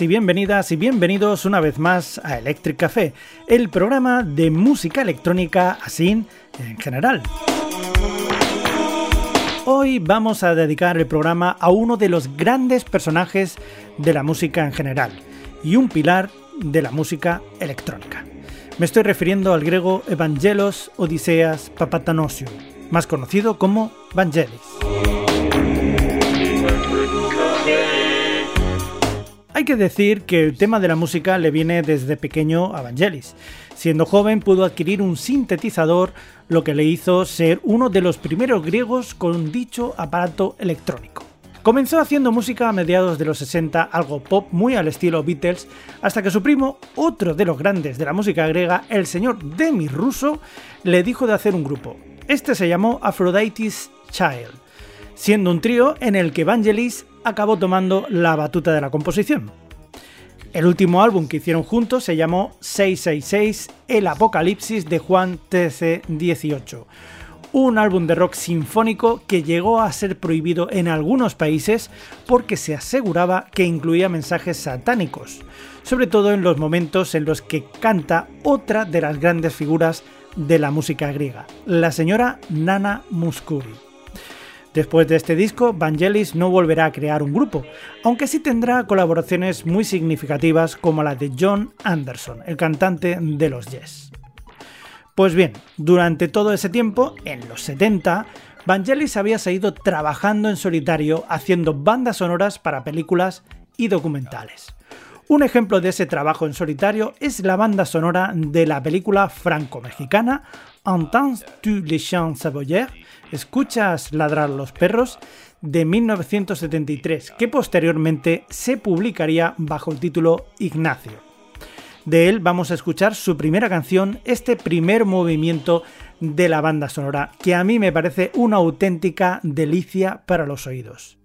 Y bienvenidas y bienvenidos una vez más a Electric Café, el programa de música electrónica así en general. Hoy vamos a dedicar el programa a uno de los grandes personajes de la música en general y un pilar de la música electrónica. Me estoy refiriendo al griego Evangelos Odiseas Papatanosiou, más conocido como Vangelis. Hay que decir que el tema de la música le viene desde pequeño a Vangelis. Siendo joven pudo adquirir un sintetizador, lo que le hizo ser uno de los primeros griegos con dicho aparato electrónico. Comenzó haciendo música a mediados de los 60, algo pop muy al estilo Beatles, hasta que su primo, otro de los grandes de la música griega, el señor Demi Russo, le dijo de hacer un grupo. Este se llamó Aphrodite's Child, siendo un trío en el que Vangelis acabó tomando la batuta de la composición. El último álbum que hicieron juntos se llamó 666 El Apocalipsis de Juan TC18, un álbum de rock sinfónico que llegó a ser prohibido en algunos países porque se aseguraba que incluía mensajes satánicos, sobre todo en los momentos en los que canta otra de las grandes figuras de la música griega, la señora Nana Muscuri. Después de este disco, Vangelis no volverá a crear un grupo, aunque sí tendrá colaboraciones muy significativas como la de John Anderson, el cantante de los Yes. Pues bien, durante todo ese tiempo, en los 70, Vangelis había seguido trabajando en solitario haciendo bandas sonoras para películas y documentales. Un ejemplo de ese trabajo en solitario es la banda sonora de la película franco-mexicana Entends-tu les chants savoyers? Escuchas ladrar los perros de 1973, que posteriormente se publicaría bajo el título Ignacio. De él vamos a escuchar su primera canción, este primer movimiento de la banda sonora, que a mí me parece una auténtica delicia para los oídos.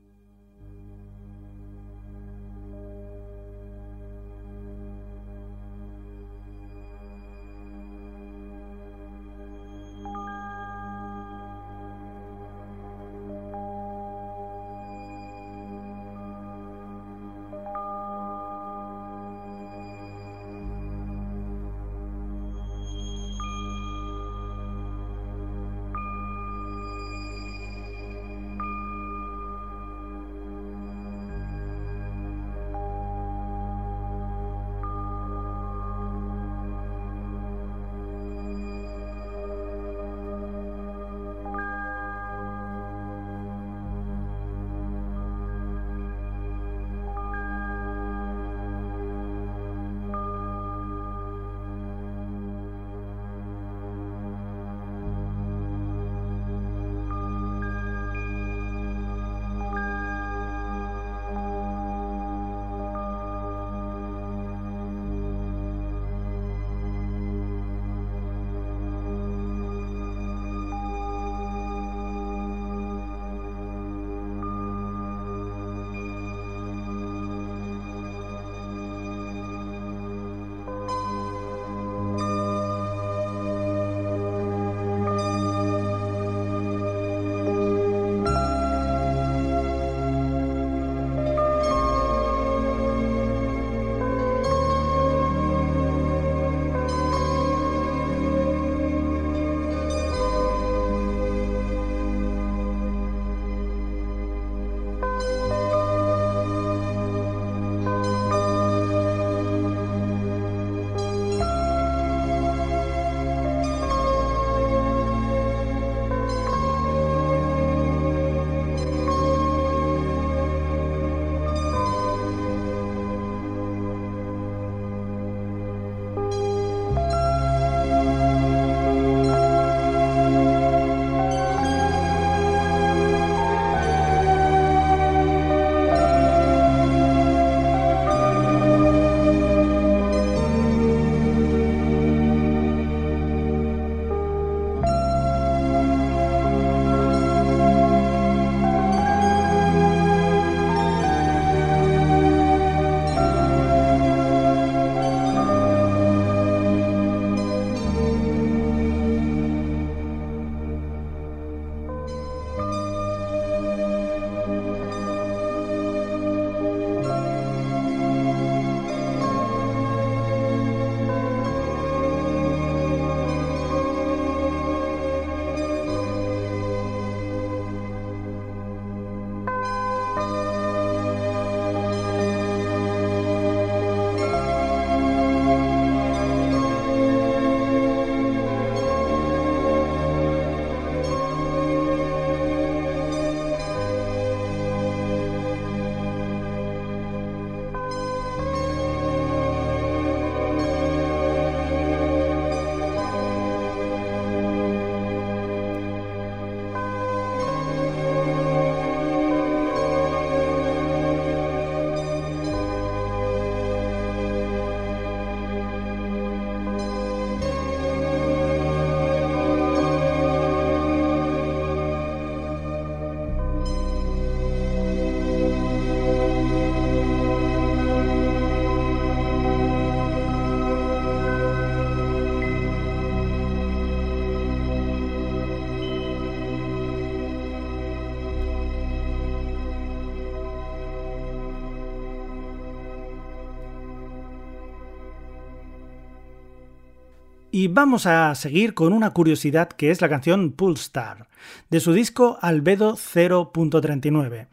Y vamos a seguir con una curiosidad que es la canción Star de su disco Albedo 0.39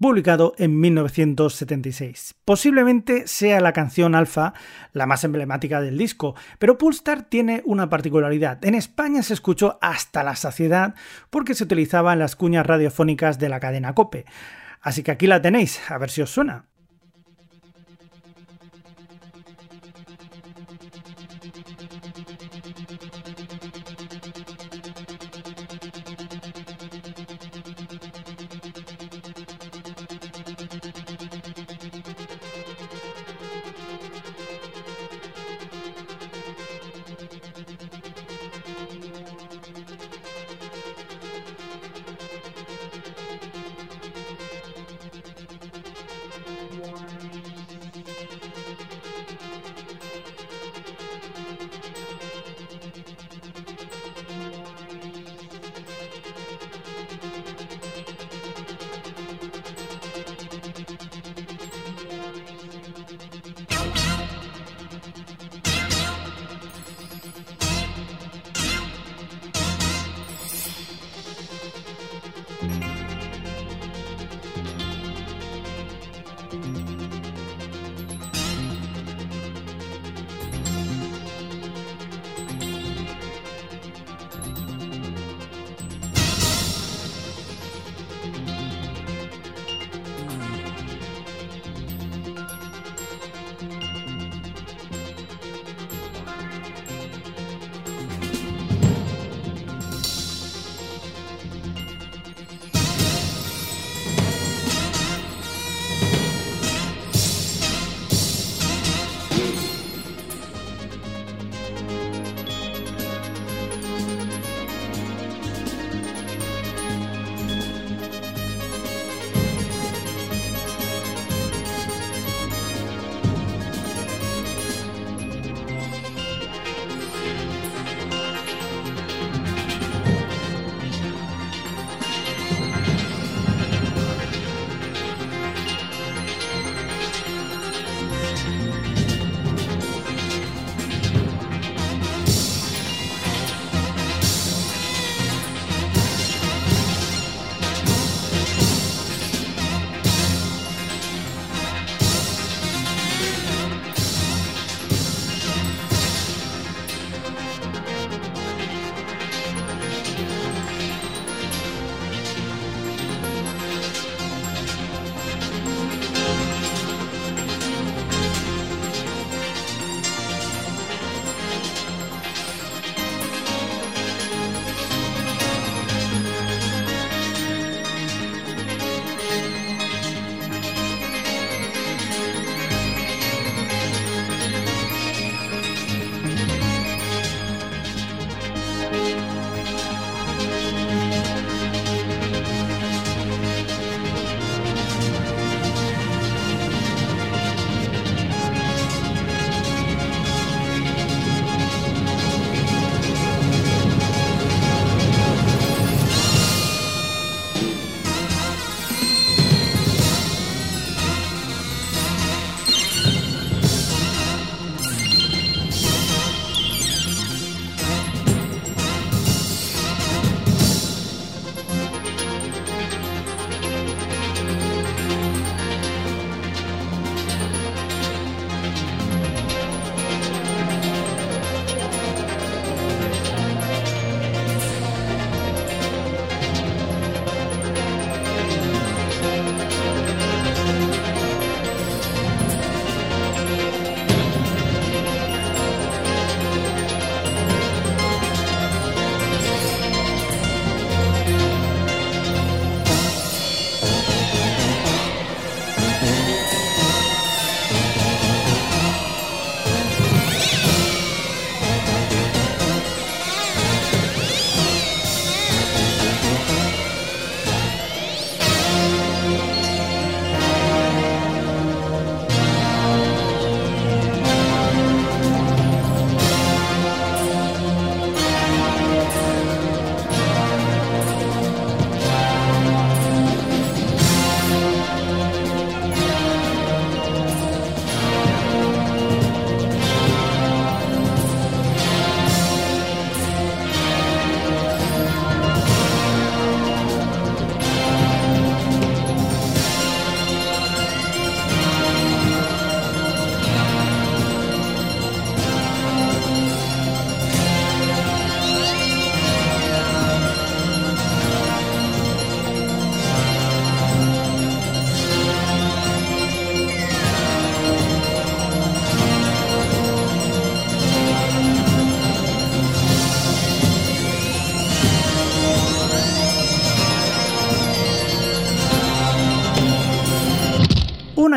publicado en 1976. Posiblemente sea la canción alfa la más emblemática del disco, pero Pulstar tiene una particularidad. En España se escuchó hasta la saciedad porque se utilizaba en las cuñas radiofónicas de la cadena Cope. Así que aquí la tenéis, a ver si os suena.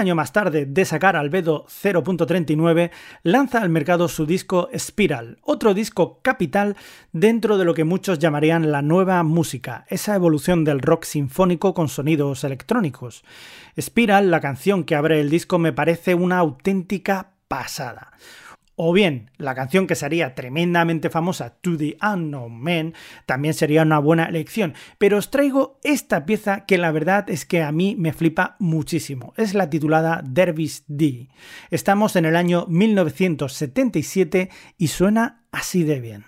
Año más tarde de sacar Albedo 0.39, lanza al mercado su disco Spiral, otro disco capital dentro de lo que muchos llamarían la nueva música, esa evolución del rock sinfónico con sonidos electrónicos. Spiral, la canción que abre el disco, me parece una auténtica pasada. O bien, la canción que sería tremendamente famosa, To the Unknown Man, también sería una buena elección. Pero os traigo esta pieza que la verdad es que a mí me flipa muchísimo. Es la titulada Dervish D. Estamos en el año 1977 y suena así de bien.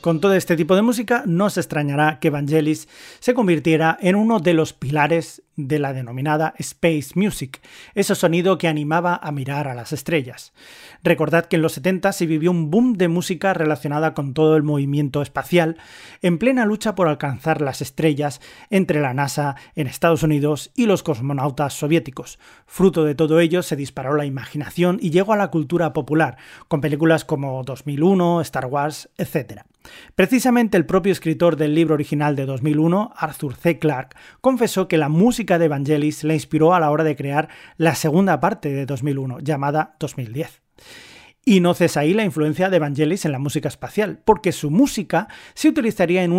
Con todo este tipo de música no se extrañará que Vangelis se convirtiera en uno de los pilares de la denominada Space Music, ese sonido que animaba a mirar a las estrellas. Recordad que en los 70 se vivió un boom de música relacionada con todo el movimiento espacial, en plena lucha por alcanzar las estrellas entre la NASA en Estados Unidos y los cosmonautas soviéticos. Fruto de todo ello se disparó la imaginación y llegó a la cultura popular, con películas como 2001, Star Wars, etc. Precisamente el propio escritor del libro original de 2001, Arthur C. Clarke, confesó que la música de Evangelis le inspiró a la hora de crear la segunda parte de 2001, llamada 2010. Y no cesa ahí la influencia de Evangelis en la música espacial, porque su música se utilizaría en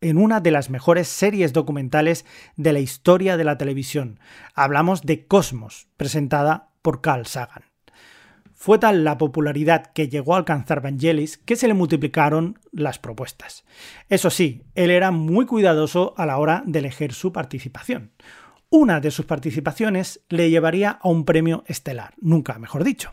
en una de las mejores series documentales de la historia de la televisión. Hablamos de Cosmos, presentada por Carl Sagan. Fue tal la popularidad que llegó a alcanzar Vangelis que se le multiplicaron las propuestas. Eso sí, él era muy cuidadoso a la hora de elegir su participación. Una de sus participaciones le llevaría a un premio estelar, nunca mejor dicho.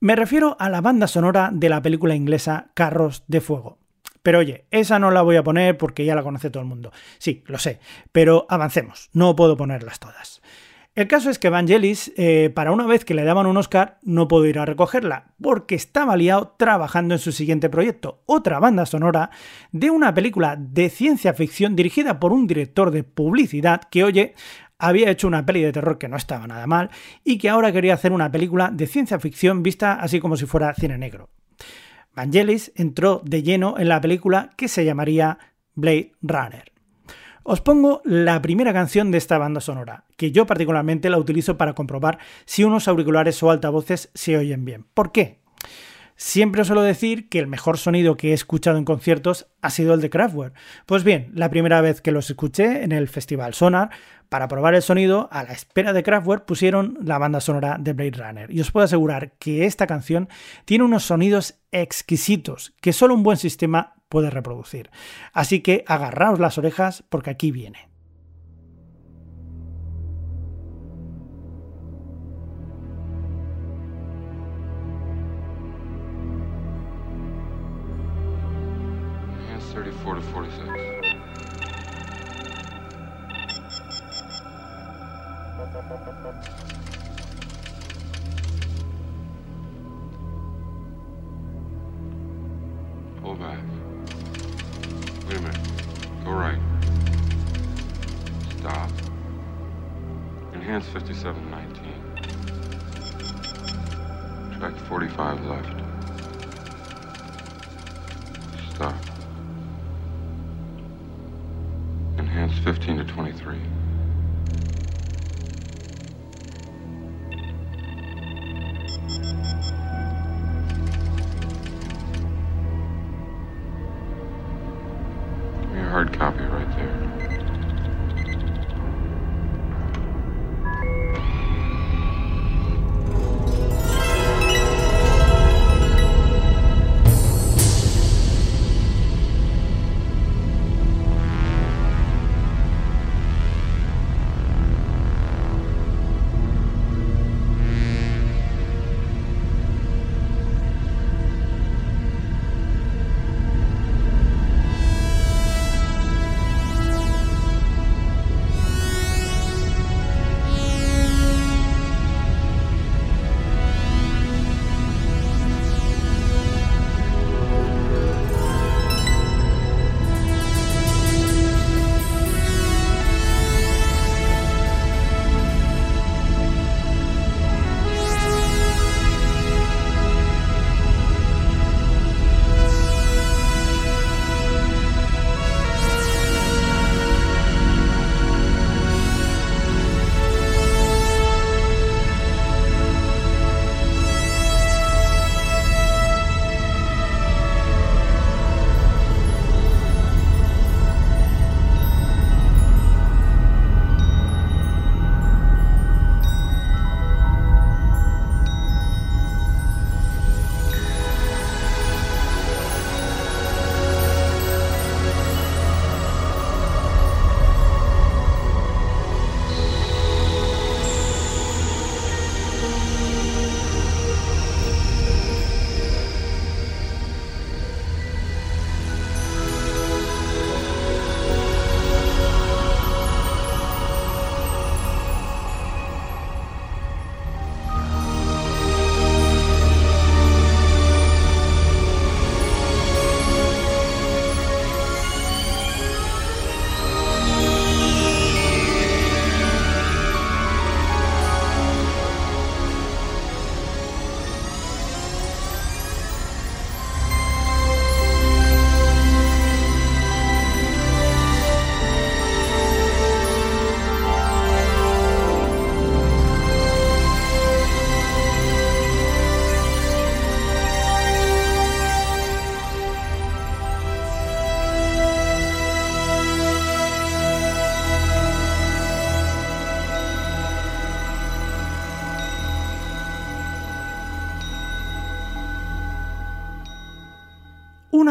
Me refiero a la banda sonora de la película inglesa Carros de Fuego. Pero oye, esa no la voy a poner porque ya la conoce todo el mundo. Sí, lo sé, pero avancemos, no puedo ponerlas todas. El caso es que Vangelis, eh, para una vez que le daban un Oscar, no pudo ir a recogerla, porque estaba liado trabajando en su siguiente proyecto, otra banda sonora de una película de ciencia ficción dirigida por un director de publicidad que, oye, había hecho una peli de terror que no estaba nada mal y que ahora quería hacer una película de ciencia ficción vista así como si fuera cine negro. Vangelis entró de lleno en la película que se llamaría Blade Runner. Os pongo la primera canción de esta banda sonora, que yo particularmente la utilizo para comprobar si unos auriculares o altavoces se oyen bien. ¿Por qué? Siempre os suelo decir que el mejor sonido que he escuchado en conciertos ha sido el de Kraftwerk. Pues bien, la primera vez que los escuché en el Festival Sonar, para probar el sonido, a la espera de Kraftwerk pusieron la banda sonora de Blade Runner. Y os puedo asegurar que esta canción tiene unos sonidos exquisitos que solo un buen sistema puede reproducir. Así que agarraos las orejas porque aquí viene. Hold back. All right. Stop. Enhance 5719. Track 45 left. Stop. Enhance 15 to 23.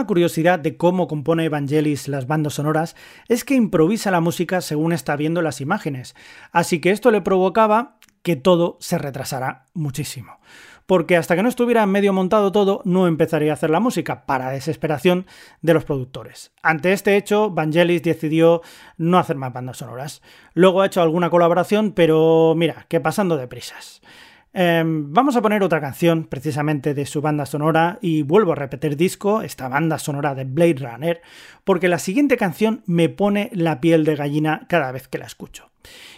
Curiosidad de cómo compone Evangelis las bandas sonoras es que improvisa la música según está viendo las imágenes, así que esto le provocaba que todo se retrasara muchísimo. Porque hasta que no estuviera medio montado todo, no empezaría a hacer la música, para desesperación de los productores. Ante este hecho, Vangelis decidió no hacer más bandas sonoras. Luego ha hecho alguna colaboración, pero mira, que pasando de prisas. Em, vamos a poner otra canción precisamente de su banda sonora y vuelvo a repetir disco, esta banda sonora de Blade Runner, porque la siguiente canción me pone la piel de gallina cada vez que la escucho.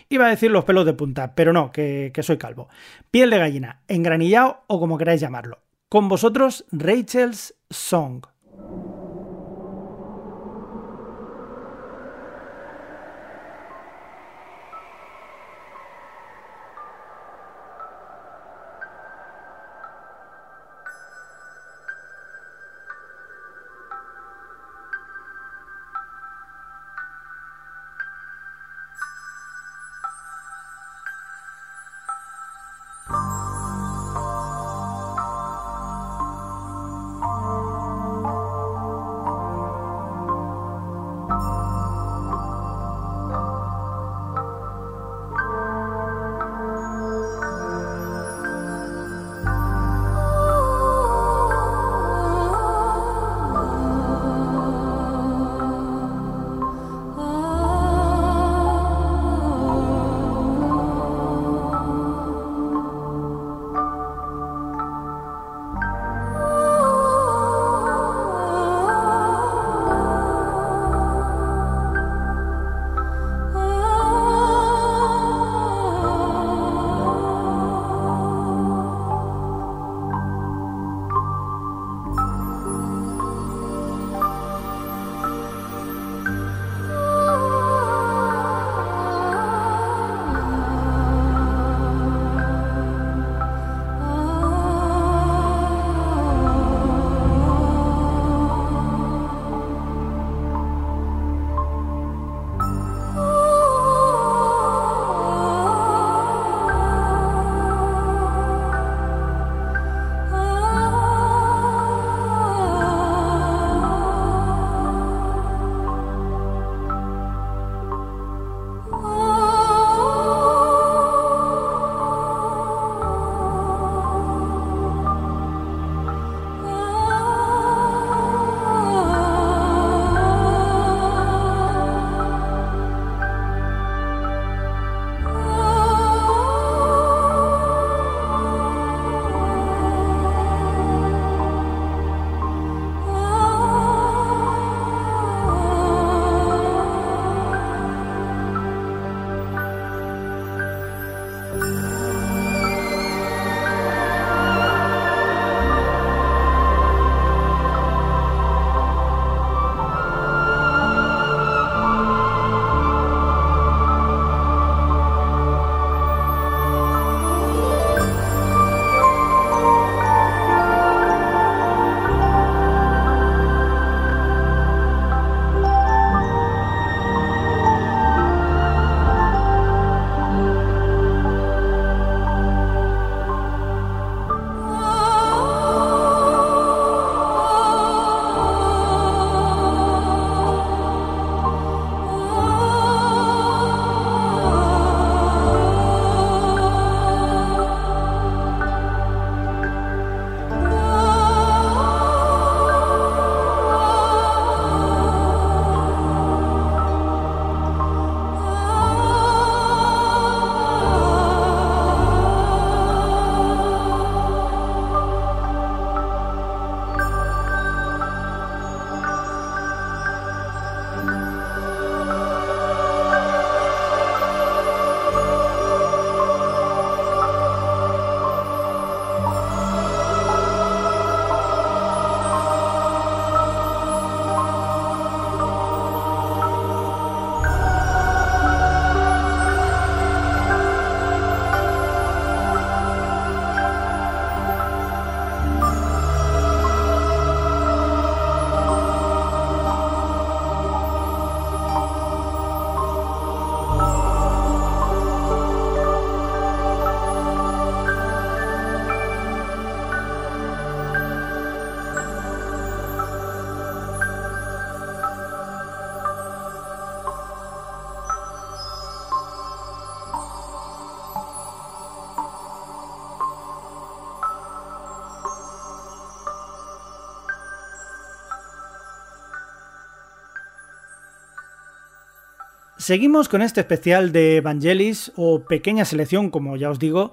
Iba a decir los pelos de punta, pero no, que, que soy calvo. Piel de gallina, engranillado o como queráis llamarlo. Con vosotros, Rachel's Song. Seguimos con este especial de Evangelis o pequeña selección, como ya os digo,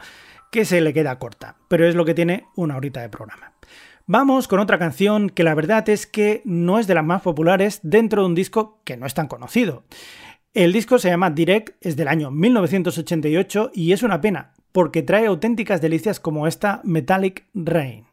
que se le queda corta, pero es lo que tiene una horita de programa. Vamos con otra canción que la verdad es que no es de las más populares dentro de un disco que no es tan conocido. El disco se llama Direct, es del año 1988 y es una pena, porque trae auténticas delicias como esta Metallic Rain.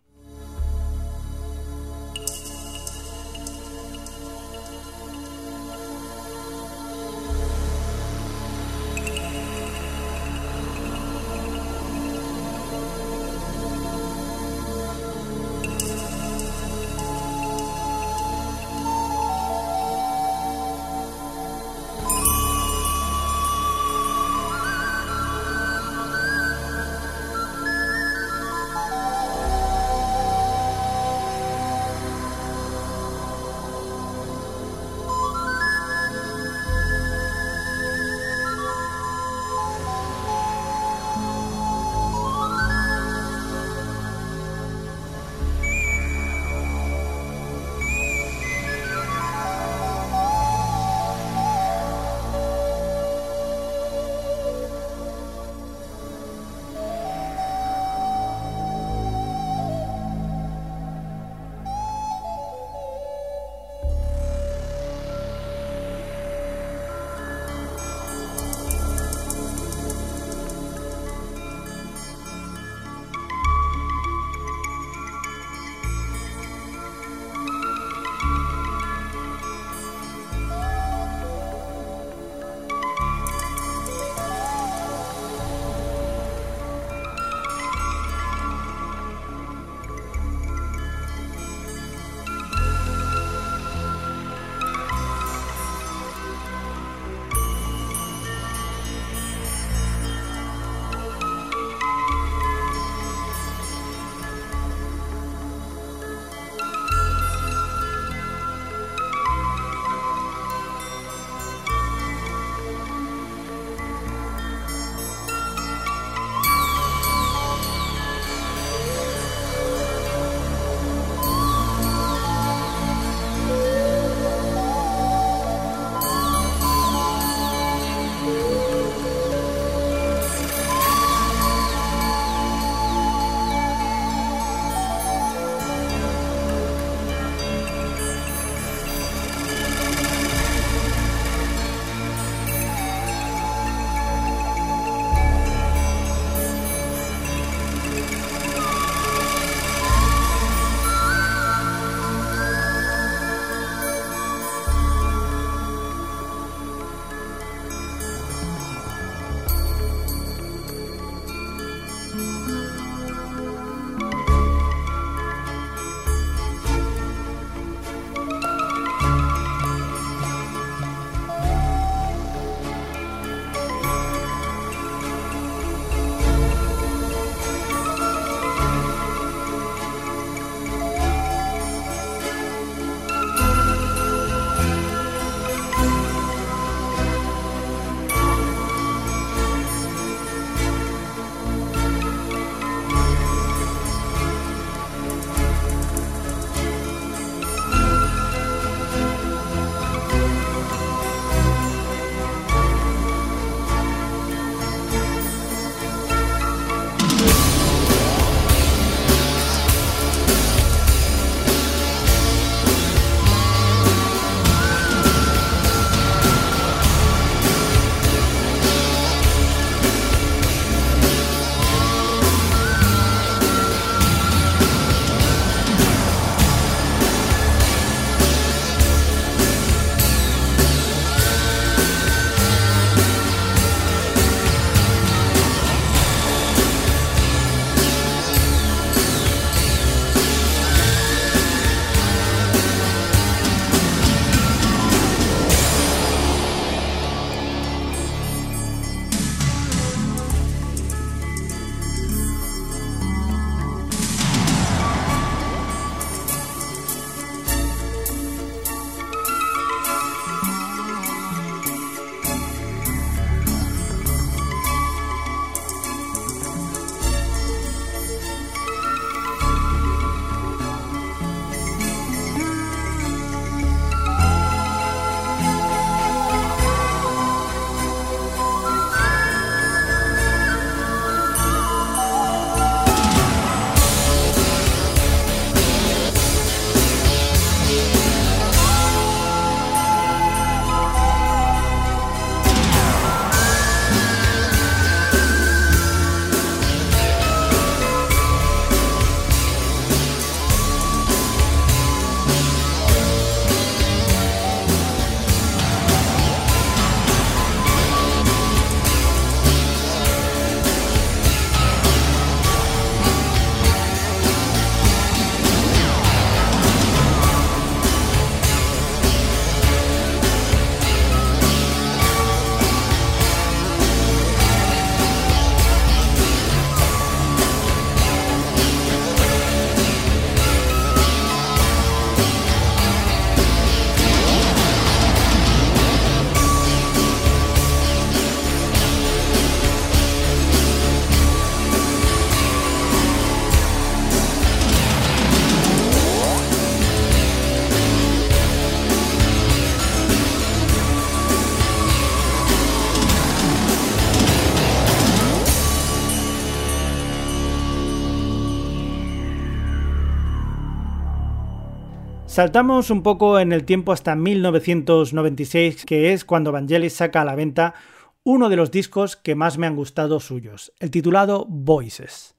Saltamos un poco en el tiempo hasta 1996, que es cuando Vangelis saca a la venta uno de los discos que más me han gustado suyos, el titulado Voices.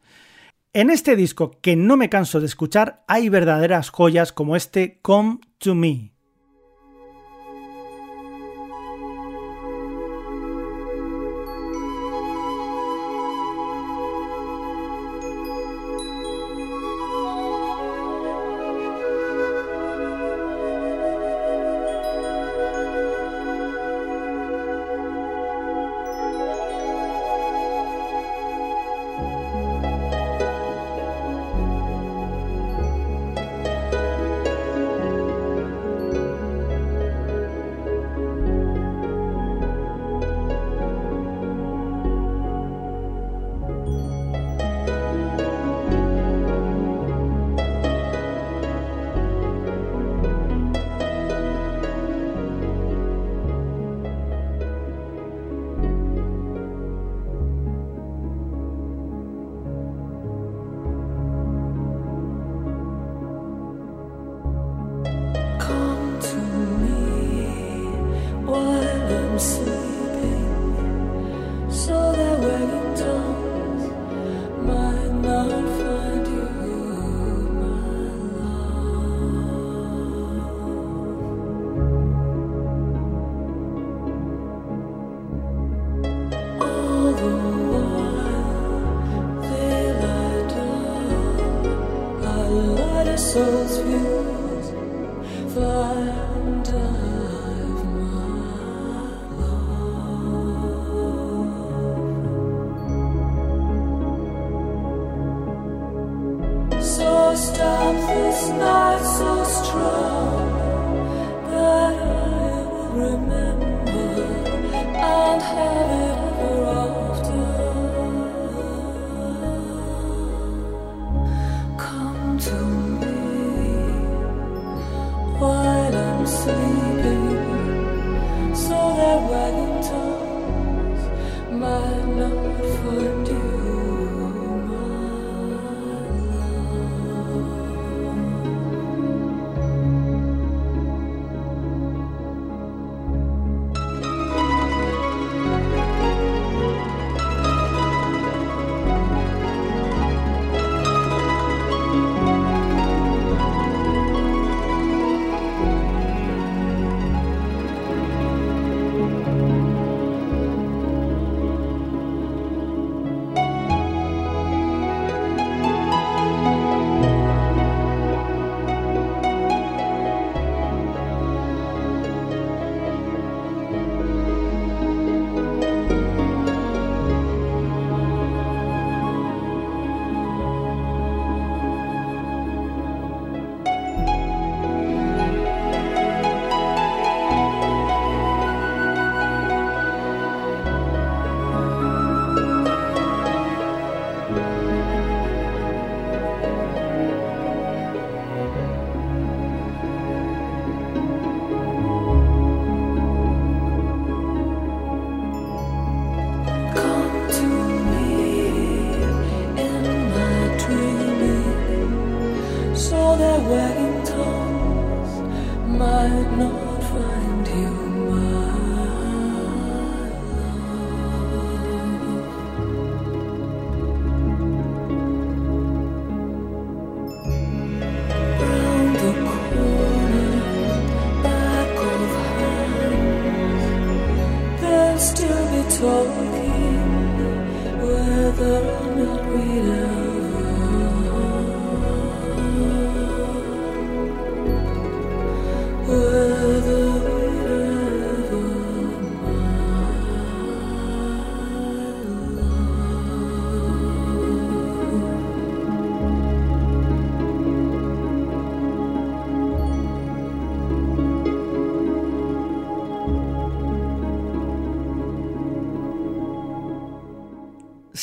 En este disco que no me canso de escuchar hay verdaderas joyas como este Come to Me.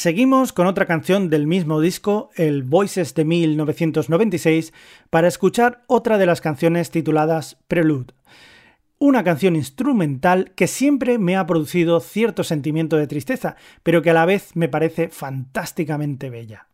Seguimos con otra canción del mismo disco, el Voices de 1996, para escuchar otra de las canciones tituladas Prelude. Una canción instrumental que siempre me ha producido cierto sentimiento de tristeza, pero que a la vez me parece fantásticamente bella.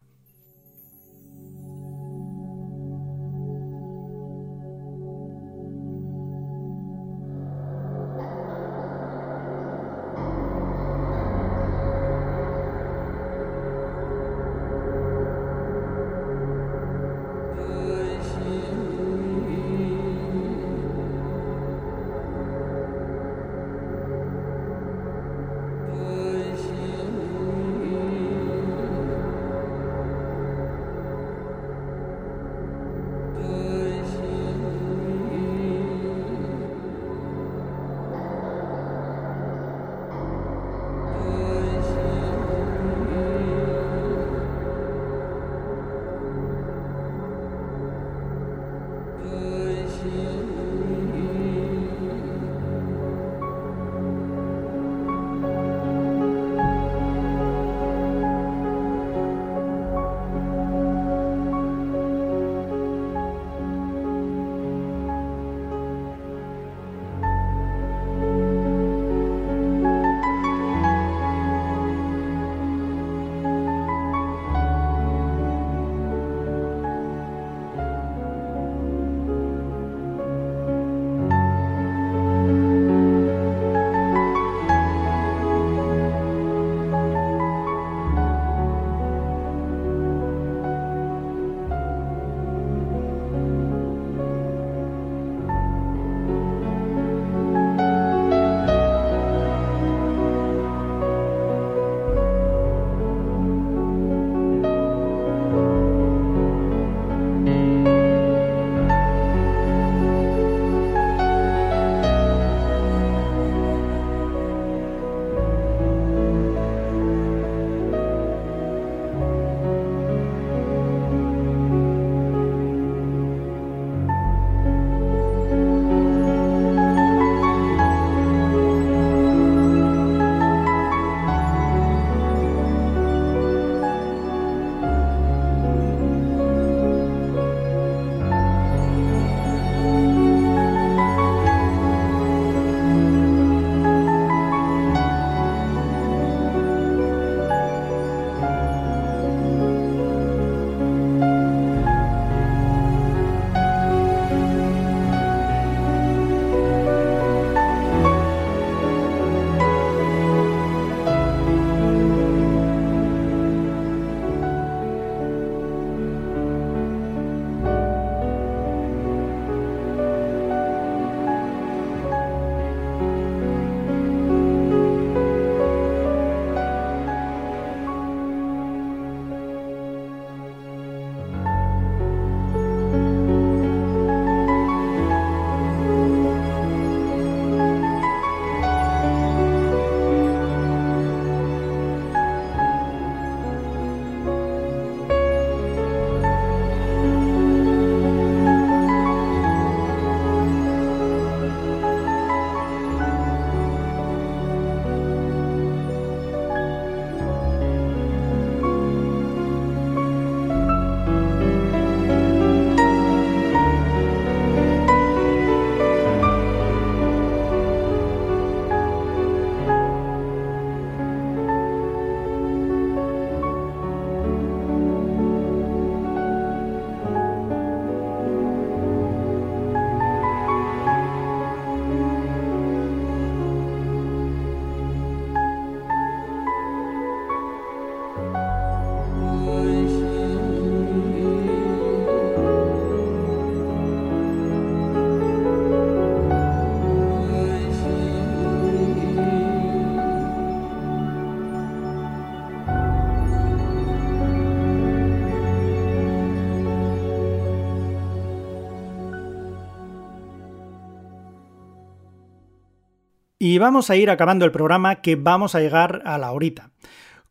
Y vamos a ir acabando el programa que vamos a llegar a la horita.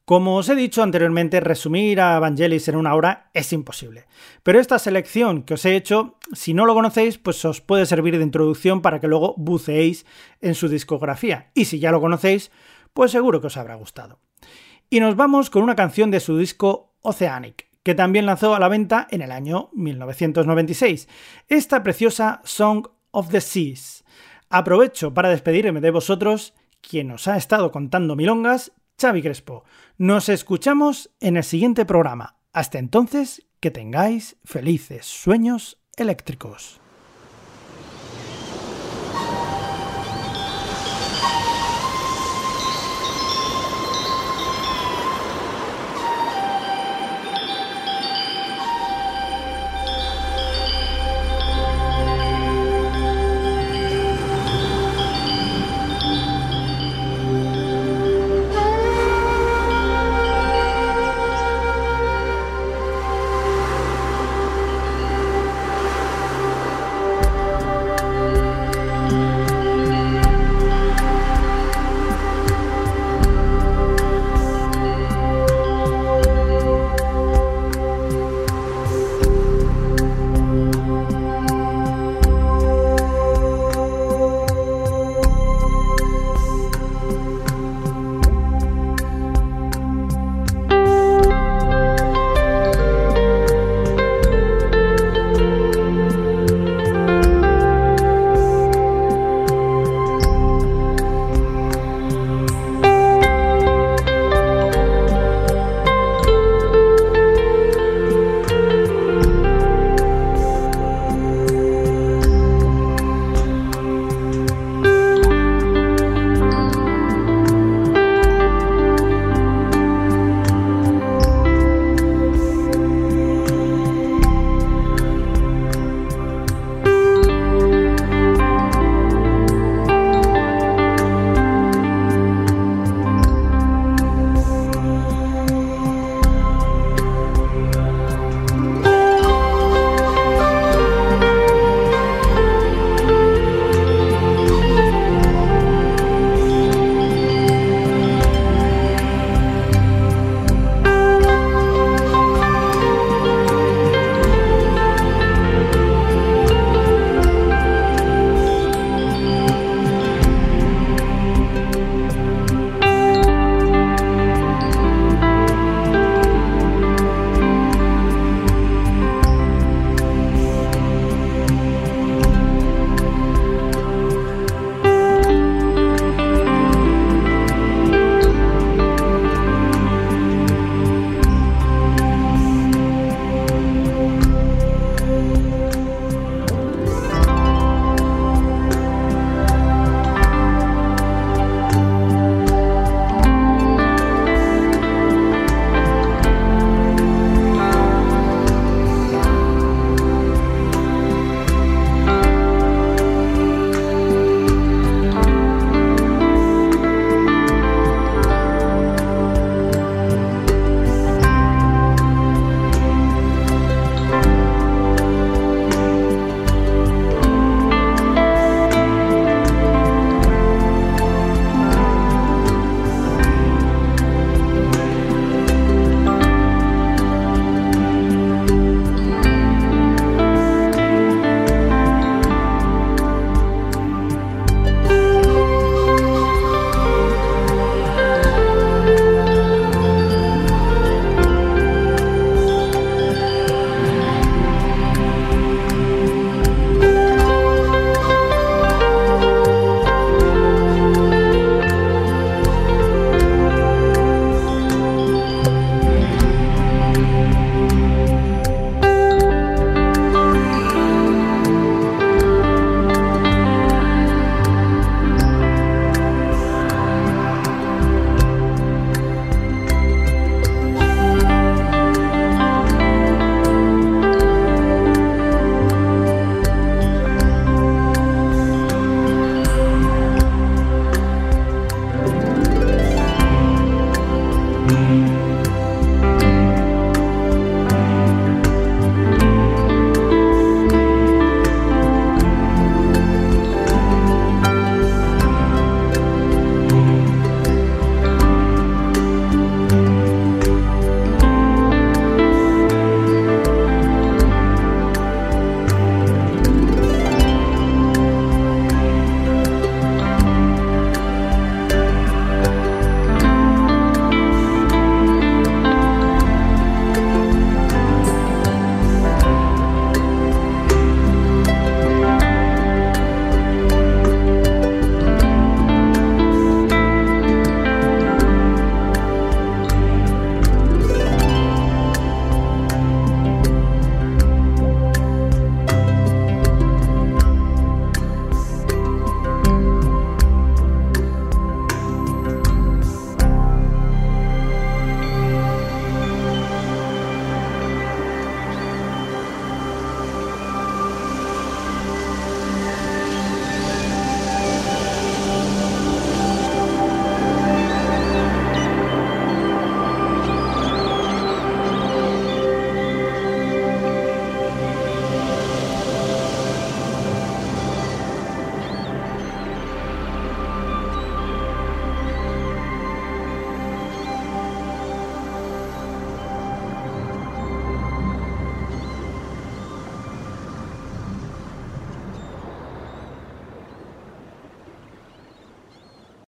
Como os he dicho anteriormente, resumir a Vangelis en una hora es imposible. Pero esta selección que os he hecho, si no lo conocéis, pues os puede servir de introducción para que luego buceéis en su discografía. Y si ya lo conocéis, pues seguro que os habrá gustado. Y nos vamos con una canción de su disco Oceanic, que también lanzó a la venta en el año 1996. Esta preciosa Song of the Seas. Aprovecho para despedirme de vosotros, quien os ha estado contando milongas, Xavi Crespo. Nos escuchamos en el siguiente programa. Hasta entonces, que tengáis felices sueños eléctricos.